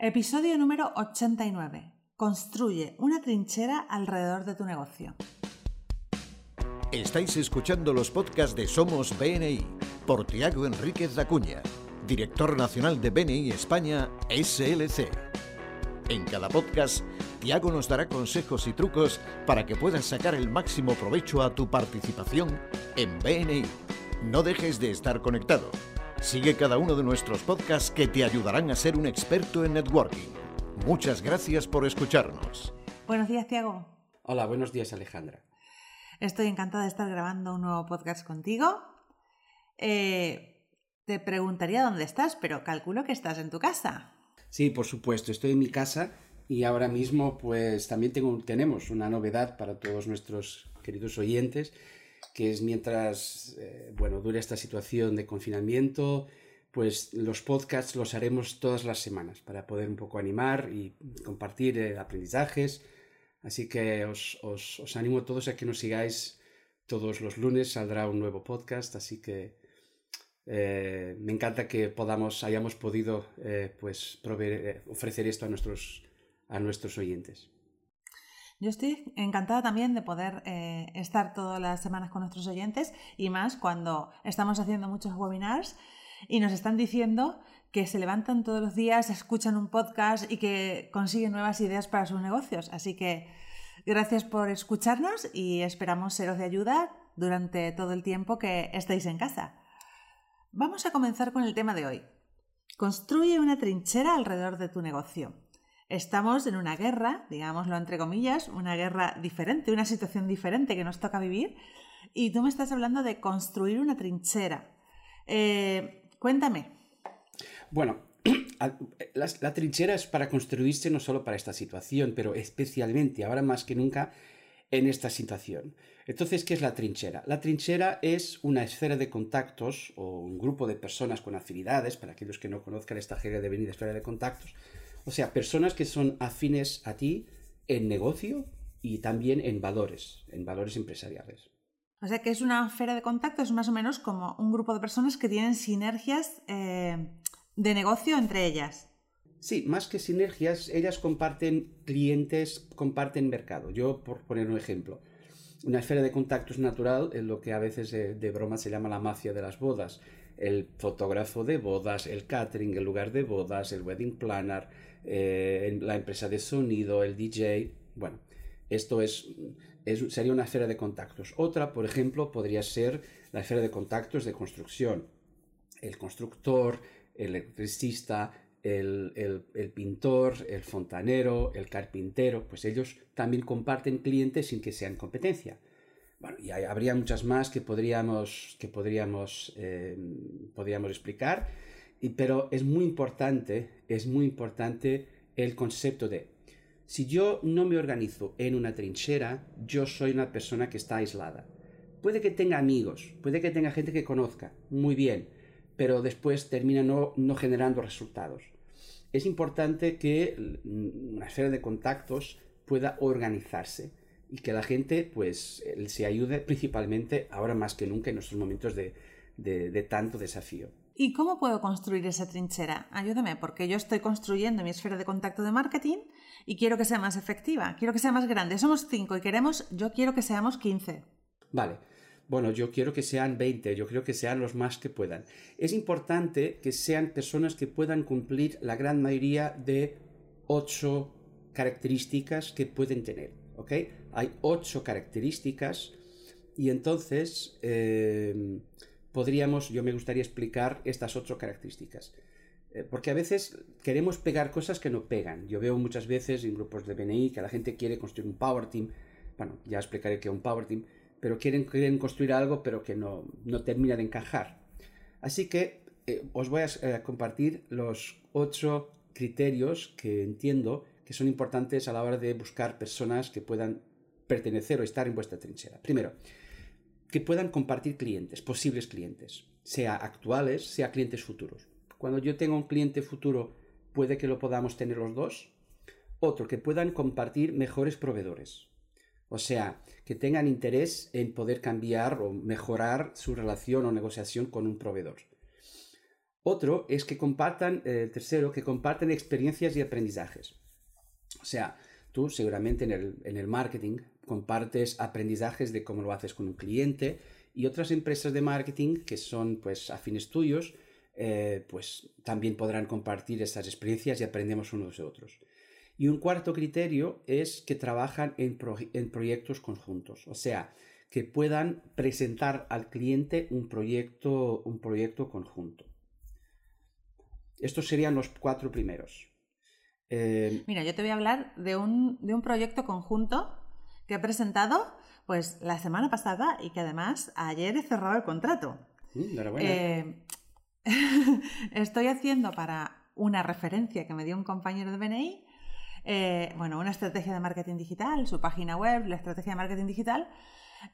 Episodio número 89. Construye una trinchera alrededor de tu negocio. Estáis escuchando los podcasts de Somos BNI por Tiago Enríquez Dacuña, director nacional de BNI España SLC. En cada podcast, Tiago nos dará consejos y trucos para que puedas sacar el máximo provecho a tu participación en BNI. No dejes de estar conectado. Sigue cada uno de nuestros podcasts que te ayudarán a ser un experto en networking. Muchas gracias por escucharnos. Buenos días, Tiago. Hola, buenos días, Alejandra. Estoy encantada de estar grabando un nuevo podcast contigo. Eh, te preguntaría dónde estás, pero calculo que estás en tu casa. Sí, por supuesto, estoy en mi casa y ahora mismo pues también tengo, tenemos una novedad para todos nuestros queridos oyentes que es mientras, eh, bueno, dure esta situación de confinamiento, pues los podcasts los haremos todas las semanas para poder un poco animar y compartir eh, aprendizajes. Así que os, os, animo a todos a que nos sigáis todos los lunes, saldrá un nuevo podcast, así que eh, me encanta que podamos, hayamos podido pues, proveer, ofrecer esto a nuestros, a nuestros oyentes. Yo estoy encantada también de poder eh, estar todas las semanas con nuestros oyentes y más cuando estamos haciendo muchos webinars y nos están diciendo que se levantan todos los días, escuchan un podcast y que consiguen nuevas ideas para sus negocios. Así que gracias por escucharnos y esperamos seros de ayuda durante todo el tiempo que estéis en casa. Vamos a comenzar con el tema de hoy. Construye una trinchera alrededor de tu negocio. Estamos en una guerra, digámoslo entre comillas, una guerra diferente, una situación diferente que nos toca vivir. Y tú me estás hablando de construir una trinchera. Eh, cuéntame. Bueno, la, la, trinchera es para construirse no solo para esta situación, pero especialmente ahora más que nunca en esta situación. Entonces, ¿qué es la trinchera? La trinchera es una esfera de contactos o un grupo de personas con afinidades, para aquellos que no conozcan esta jerga de venir esfera de contactos, o sea, personas que son afines a ti en negocio y también en valores, en valores empresariales. O sea, que es una esfera de contacto, es más o menos como un grupo de personas que tienen sinergias eh, de negocio entre ellas. Sí, más que sinergias, ellas comparten clientes, comparten mercado. Yo, por poner un ejemplo, una esfera de contactos natural es lo que a veces de, de broma se llama la mafia de las bodas. El fotógrafo de bodas, el catering, el lugar de bodas, el wedding planner, eh, la empresa de sonido, el DJ. Bueno, esto es, es, sería una esfera de contactos. Otra, por ejemplo, podría ser la esfera de contactos de construcción. El constructor, el electricista, el, el, el, pintor, el fontanero, el carpintero, pues ellos también comparten clientes sin que sean competencia. Bueno, y hay, habría muchas más que podríamos, que podríamos, eh, podríamos explicar pero es muy importante, es muy importante el concepto de si yo no me organizo en una trinchera, yo soy una persona que está aislada. Puede que tenga amigos, puede que tenga gente que conozca, muy bien, pero después termina no, no generando resultados. Es importante que una esfera de contactos pueda organizarse y que la gente pues se ayude principalmente ahora más que nunca en nuestros momentos de, de, de tanto desafío. ¿Y cómo puedo construir esa trinchera? Ayúdame, porque yo estoy construyendo mi esfera de contacto de marketing y quiero que sea más efectiva, quiero que sea más grande. Somos cinco y queremos, yo quiero que seamos 15. Vale. Bueno, yo quiero que sean 20, yo quiero que sean los más que puedan. Es importante que sean personas que puedan cumplir la gran mayoría de ocho características que pueden tener. ¿Ok? Hay ocho características y entonces eh, podríamos, yo me gustaría explicar estas ocho características. Eh, porque a veces queremos pegar cosas que no pegan. Yo veo muchas veces en grupos de BNI que la gente quiere construir un Power Team. Bueno, ya explicaré qué es un Power Team. Pero quieren, quieren construir algo pero que no, no termina de encajar. Así que eh, os voy a eh, compartir los ocho criterios que entiendo que son importantes a la hora de buscar personas que puedan pertenecer o estar en vuestra trinchera. Primero, que puedan compartir clientes, posibles clientes, sea actuales, sea clientes futuros. Cuando yo tengo un cliente futuro, puede que lo podamos tener los dos. Otro, que puedan compartir mejores proveedores. O sea, que tengan interés en poder cambiar o mejorar su relación o negociación con un proveedor. Otro es que compartan, eh, tercero, que compartan experiencias y aprendizajes. O sea, tú seguramente en el, en el marketing compartes aprendizajes de cómo lo haces con un cliente y otras empresas de marketing que son pues afines tuyos, eh, pues también podrán compartir esas experiencias y aprendemos unos de otros. Y un cuarto criterio es que trabajan en, en proyectos conjuntos, o sea, que puedan presentar al cliente un proyecto, un proyecto conjunto. Estos serían los cuatro primeros. Eh, Mira, yo te voy a hablar de un, de un proyecto conjunto que he presentado pues la semana pasada y que además ayer he cerrado el contrato. Mm, eh, estoy haciendo para una referencia que me dio un compañero de BNI, eh, bueno, una estrategia de marketing digital, su página web, la estrategia de marketing digital,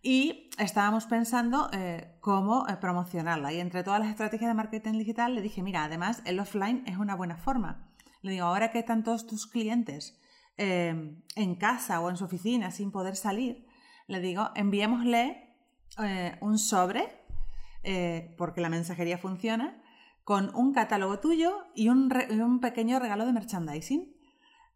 y estábamos pensando eh, cómo promocionarla. Y entre todas las estrategias de marketing digital le dije, mira, además el offline es una buena forma. Le digo, ahora que están todos tus clientes en casa o en su oficina sin poder salir, le digo, enviémosle eh, un sobre, eh, porque la mensajería funciona, con un catálogo tuyo y un, pequeño regalo de merchandising.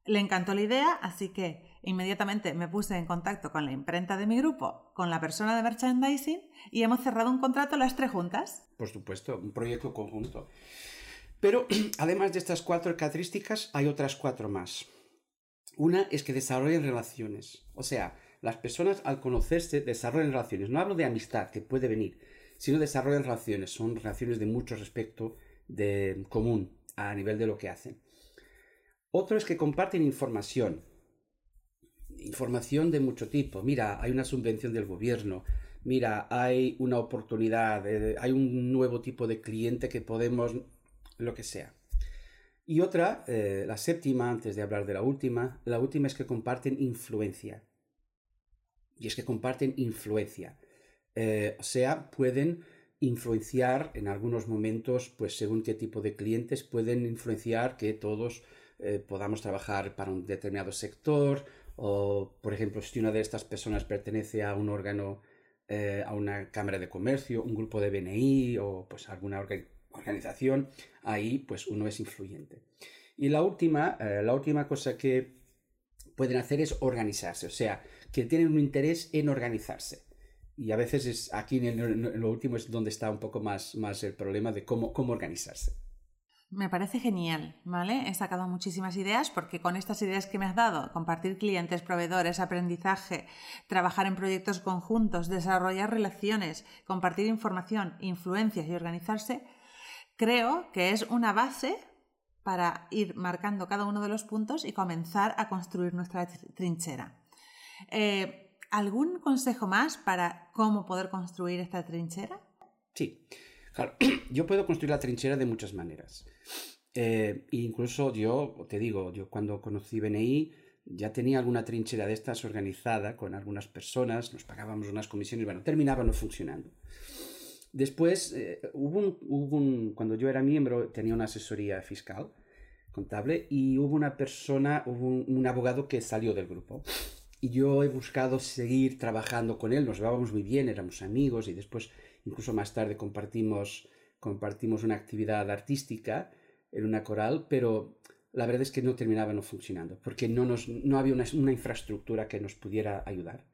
Le encantó la idea, así que inmediatamente me puse en contacto con la imprenta de mi grupo, con la persona de merchandising y hemos cerrado un contrato las tres juntas. Por supuesto, un proyecto conjunto. Pero además de estas cuatro características, hay otras cuatro más. Una es que desarrollen relaciones. O sea, las personas al conocerse desarrollan relaciones. No hablo de amistad, que puede venir, sino desarrollan relaciones. Son relaciones de mucho respecto de común a nivel de lo que hacen. Otro es que comparten información. Información de mucho tipo. Mira, hay una subvención del gobierno. Mira, hay una oportunidad. Eh, hay un nuevo tipo de cliente que podemos... lo que sea. Y otra, eh, la séptima, antes de hablar de la última, la última es que comparten influencia y es que comparten influencia. Eh, o sea, pueden influenciar en algunos momentos, pues según qué tipo de clientes, pueden influenciar que todos eh, podamos trabajar para un determinado sector o, por ejemplo, si una de estas personas pertenece a un órgano, a una cámara de comercio, un grupo de BNI o pues alguna organización, ahí pues uno es influyente. Y la última, la última cosa que pueden hacer es organizarse, o sea, que tienen un interés en organizarse. Y a veces es aquí en, lo último es donde está un poco más, más el problema de cómo, cómo organizarse. Me parece genial, ¿vale? He sacado muchísimas ideas porque con estas ideas que me has dado, compartir clientes, proveedores, aprendizaje, trabajar en proyectos conjuntos, desarrollar relaciones, compartir información, influencias y organizarse, creo que es una base para ir marcando cada uno de los puntos y comenzar a construir nuestra trinchera. Eh, ¿Algún consejo más para cómo poder construir esta trinchera? Sí, claro, yo puedo construir la trinchera de muchas maneras. Eh, incluso yo, te digo, yo cuando conocí BNI ya tenía alguna trinchera de estas organizada con algunas personas, nos pagábamos unas comisiones, bueno, terminaba no funcionando. Después, eh, hubo, un, cuando yo era miembro, tenía una asesoría fiscal, contable, y hubo una persona, un abogado que salió del grupo y yo he buscado seguir trabajando con él, nos llevábamos muy bien, éramos amigos y después incluso más tarde compartimos, compartimos una actividad artística en una coral, pero la verdad es que no terminaba funcionando, porque no, nos, no había una, una infraestructura que nos pudiera ayudar.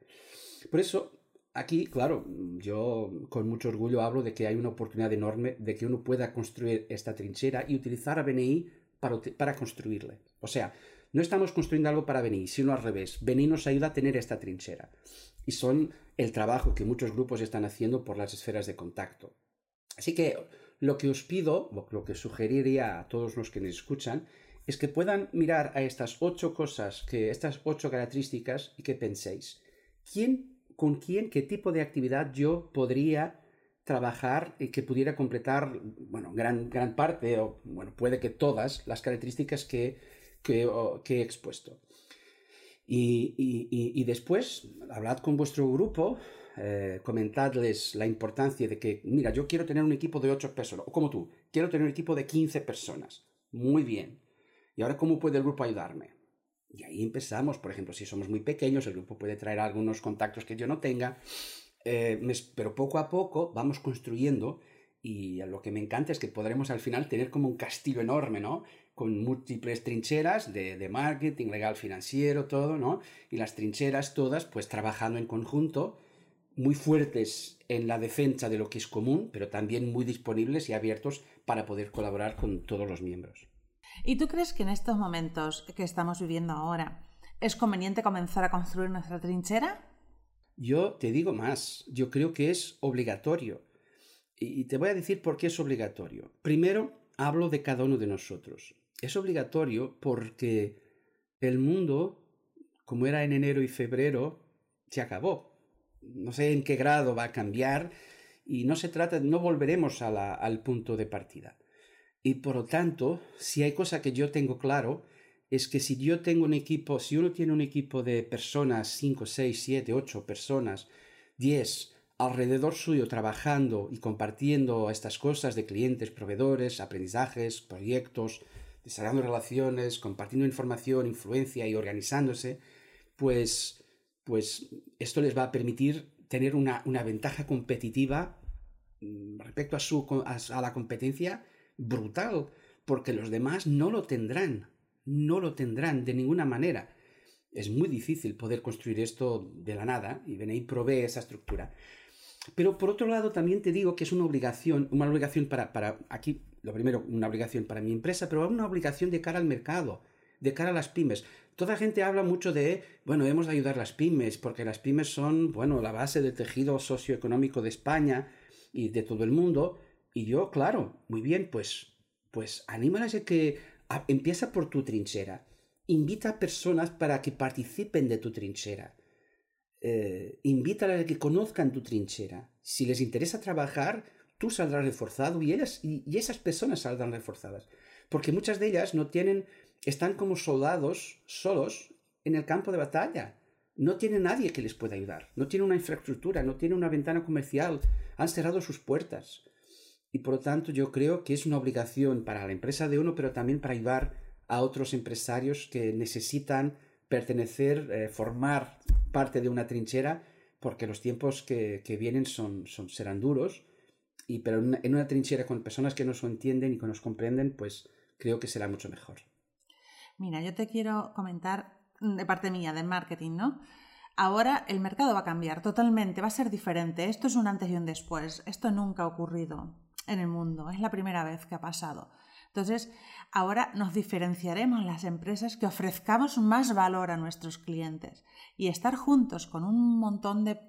Por eso, aquí, claro, yo con mucho orgullo hablo de que hay una oportunidad enorme de que uno pueda construir esta trinchera y utilizar a BNI para, para construirle. O sea, no estamos construyendo algo para Beni, sino al revés. Beni nos ayuda a tener esta trinchera. Y son el trabajo que muchos grupos están haciendo por las esferas de contacto. Así que lo que os pido, lo que sugeriría a todos los que nos escuchan, es que puedan mirar a estas ocho cosas, que estas ocho características y que penséis, ¿quién, con quién, qué tipo de actividad yo podría trabajar y que pudiera completar, bueno, gran, gran parte, o bueno, puede que todas las características que que, he expuesto. Y, después, hablad con vuestro grupo, eh, comentadles la importancia de que, mira, yo quiero tener un equipo de 8 personas, o como tú, quiero tener un equipo de 15 personas. Muy bien. ¿Y ahora cómo puede el grupo ayudarme? Y ahí empezamos, por ejemplo, si somos muy pequeños, el grupo puede traer algunos contactos que yo no tenga, eh, pero poco a poco vamos construyendo Y lo que me encanta es que podremos al final tener como un castillo enorme, ¿no? Con múltiples trincheras de, de marketing, legal, financiero, todo, ¿no? Y las trincheras todas, pues trabajando en conjunto, muy fuertes en la defensa de lo que es común, pero también muy disponibles y abiertos para poder colaborar con todos los miembros. ¿Y tú crees que en estos momentos que estamos viviendo ahora es conveniente comenzar a construir nuestra trinchera? Yo te digo más, yo creo que es obligatorio. Y te voy a decir por qué es obligatorio. Primero, hablo de cada uno de nosotros. Es obligatorio porque el mundo, como era en enero y febrero, se acabó. No sé en qué grado va a cambiar y no se trata, no volveremos al punto de partida. Y por lo tanto, si hay cosa que yo tengo claro, es que si yo tengo un equipo, si uno tiene un equipo de personas, 5, 6, 7, 8 personas, 10, alrededor suyo trabajando y compartiendo estas cosas de clientes, proveedores, aprendizajes, proyectos, desarrollando relaciones, compartiendo información, influencia y organizándose, pues, pues esto les va a permitir tener una, ventaja competitiva mm, respecto a, su, a la competencia brutal, porque los demás no lo tendrán, no lo tendrán de ninguna manera. Es muy difícil poder construir esto de la nada y BNI provee esa estructura. Pero por otro lado también te digo que es una obligación, una obligación para, para, aquí, lo primero, una obligación para mi empresa, pero una obligación de cara al mercado, de cara a las pymes. Toda gente habla mucho de, bueno, hemos de ayudar a las pymes, porque las pymes son, bueno, la base del tejido socioeconómico de España y de todo el mundo, y yo, claro, muy bien, pues, pues anímalas a que empieza por tu trinchera. Invita a personas para que participen de tu trinchera. Eh, a que conozcan tu trinchera. Si les interesa trabajar, tú saldrás reforzado y, ellas, y, esas personas saldrán reforzadas. Porque muchas de ellas no tienen, están como soldados solos en el campo de batalla. No tienen nadie que les pueda ayudar. No tienen una infraestructura, no tienen una ventana comercial. Han cerrado sus puertas. Y por lo tanto yo creo que es una obligación para la empresa de uno, pero también para ayudar a otros empresarios que necesitan pertenecer, eh, formar parte de una trinchera, porque los tiempos que, vienen son, son, serán duros, y, pero en una, trinchera con personas que nos entienden y que nos comprenden, pues creo que será mucho mejor. Mira, yo te quiero comentar de parte mía, de marketing, ¿no? Ahora el mercado va a cambiar totalmente, va a ser diferente. Esto es un antes y un después. Esto nunca ha ocurrido en el mundo. Es la primera vez que ha pasado. Entonces, ahora nos diferenciaremos las empresas que ofrezcamos más valor a nuestros clientes y estar juntos con un montón de,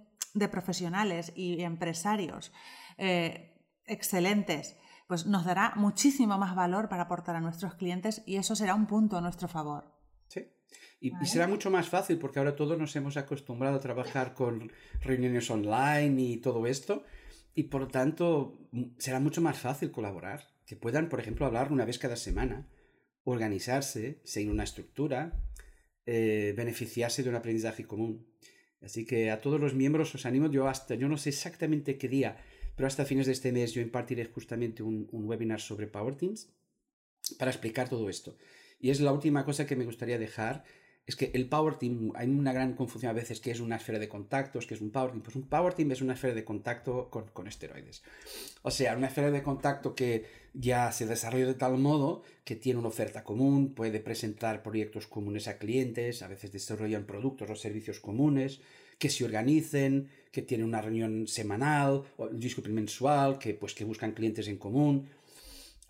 profesionales y empresarios eh, excelentes, pues nos dará muchísimo más valor para aportar a nuestros clientes y eso será un punto a nuestro favor. Sí. Y, y, será mucho más fácil porque ahora todos nos hemos acostumbrado a trabajar con reuniones online y todo esto y por lo tanto será mucho más fácil colaborar. Que puedan, por ejemplo, hablar una vez cada semana, organizarse, seguir una estructura, eh, beneficiarse de un aprendizaje común. Así que a todos los miembros os animo, yo hasta, yo no sé exactamente qué día, pero hasta fines de este mes yo impartiré justamente un, un webinar sobre Power Teams para explicar todo esto. Y es la última cosa que me gustaría dejar es que el Power Team, hay una gran confusión a veces que es una esfera de contactos, que es un Power Team. Pues un Power Team es una esfera de contacto con, esteroides. O sea, una esfera de contacto que ya se desarrolla de tal modo que tiene una oferta común, puede presentar proyectos comunes a clientes, a veces desarrollan productos o servicios comunes, que se organicen, que tienen una reunión semanal o disculpe mensual, que, pues, que buscan clientes en común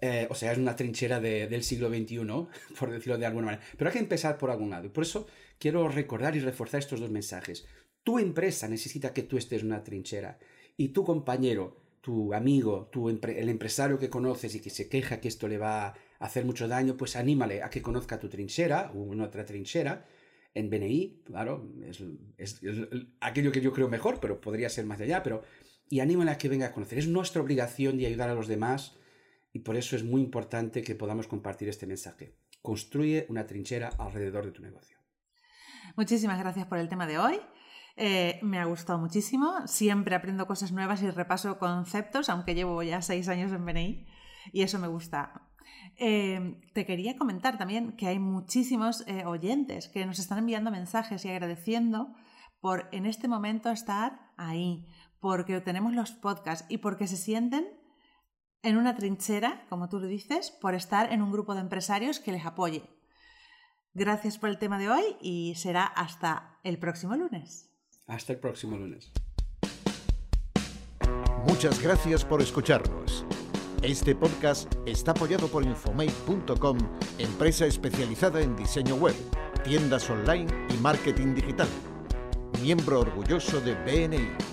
eh, o sea, es una trinchera del siglo XXI, por decirlo de alguna manera. Pero hay que empezar por algún lado. Y por eso quiero recordar y reforzar estos dos mensajes. Tu empresa necesita que tú estés en una trinchera. Y tu compañero, tu amigo, tu el empresario que conoces y que se queja que esto le va a hacer mucho daño, pues anímale a que conozca tu trinchera o una otra trinchera. En BNI, claro, es, es aquello que yo creo mejor, pero podría ser más allá. Pero, y anímale a que venga a conocer. Es nuestra obligación de ayudar a los demás y por eso es muy importante que podamos compartir este mensaje. Construye una trinchera alrededor de tu negocio. Muchísimas gracias por el tema de hoy. Eh, me ha gustado muchísimo. Siempre aprendo cosas nuevas y repaso conceptos, aunque llevo ya seis años en BNI y eso me gusta. Eh, te quería comentar también que hay muchísimos eh, oyentes que nos están enviando mensajes y agradeciendo por en este momento estar ahí, porque tenemos los podcasts y porque se sienten en una trinchera, como tú lo dices, por estar en un grupo de empresarios que les apoye. Gracias por el tema de hoy y será hasta el próximo lunes. Hasta el próximo lunes. Muchas gracias por escucharnos. Este podcast está apoyado por Infomate.com, empresa especializada en diseño web, tiendas online y marketing digital. Miembro orgulloso de BNI.